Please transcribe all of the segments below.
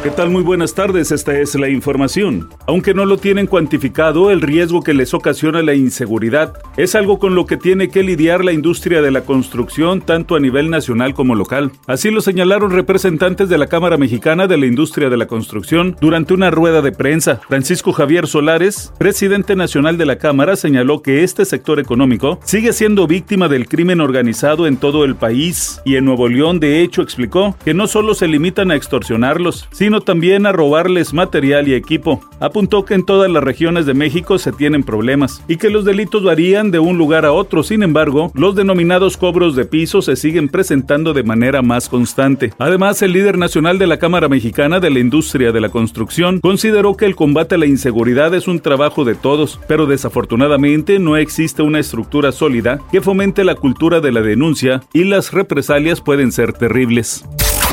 ¿Qué tal? Muy buenas tardes, esta es la información. Aunque no lo tienen cuantificado, el riesgo que les ocasiona la inseguridad es algo con lo que tiene que lidiar la industria de la construcción tanto a nivel nacional como local. Así lo señalaron representantes de la Cámara Mexicana de la Industria de la Construcción durante una rueda de prensa. Francisco Javier Solares, presidente nacional de la Cámara, señaló que este sector económico sigue siendo víctima del crimen organizado en todo el país y en Nuevo León de hecho explicó que no solo se limitan a extorsionarlos, sino sino también a robarles material y equipo. Apuntó que en todas las regiones de México se tienen problemas y que los delitos varían de un lugar a otro. Sin embargo, los denominados cobros de piso se siguen presentando de manera más constante. Además, el líder nacional de la Cámara Mexicana de la Industria de la Construcción consideró que el combate a la inseguridad es un trabajo de todos, pero desafortunadamente no existe una estructura sólida que fomente la cultura de la denuncia y las represalias pueden ser terribles.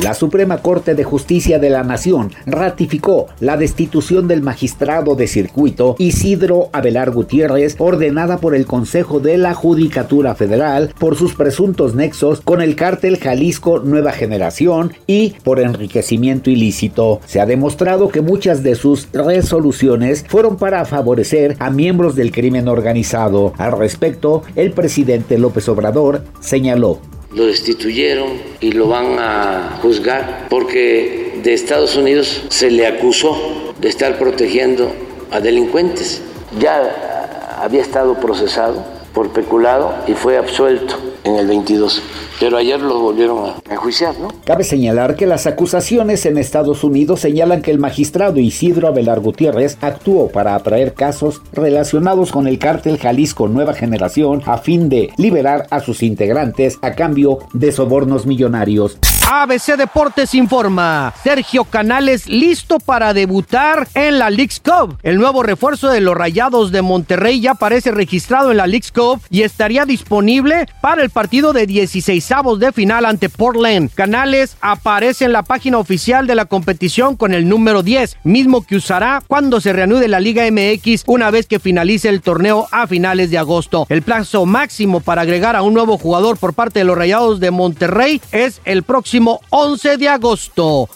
La Suprema Corte de Justicia de la Nación ratificó la destitución del magistrado de circuito Isidro Abelar Gutiérrez, ordenada por el Consejo de la Judicatura Federal por sus presuntos nexos con el cártel Jalisco Nueva Generación y por enriquecimiento ilícito. Se ha demostrado que muchas de sus resoluciones fueron para favorecer a miembros del crimen organizado. Al respecto, el presidente López Obrador señaló lo destituyeron y lo van a juzgar porque de Estados Unidos se le acusó de estar protegiendo a delincuentes. Ya había estado procesado por peculado y fue absuelto en el 22. Pero ayer lo volvieron a enjuiciar, ¿no? Cabe señalar que las acusaciones en Estados Unidos señalan que el magistrado Isidro Abelar Gutiérrez actuó para atraer casos relacionados con el cártel Jalisco Nueva Generación a fin de liberar a sus integrantes a cambio de sobornos millonarios. ABC Deportes informa. Sergio Canales listo para debutar en la League's Cup. El nuevo refuerzo de los Rayados de Monterrey ya aparece registrado en la League's Cup y estaría disponible para el partido de 16 de final ante Portland. Canales aparece en la página oficial de la competición con el número 10, mismo que usará cuando se reanude la Liga MX una vez que finalice el torneo a finales de agosto. El plazo máximo para agregar a un nuevo jugador por parte de los Rayados de Monterrey es el próximo 11 de agosto.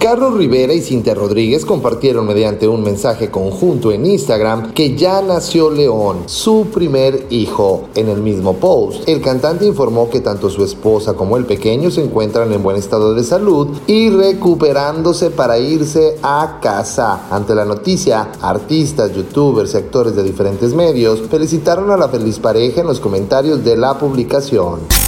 Carlos Rivera y Cintia Rodríguez compartieron mediante un mensaje conjunto en Instagram que ya nació León, su primer hijo. En el mismo post, el cantante informó que tanto su esposa como el pequeño se encuentran en buen estado de salud y recuperándose para irse a casa. Ante la noticia, artistas, youtubers y actores de diferentes medios felicitaron a la feliz pareja en los comentarios de la publicación.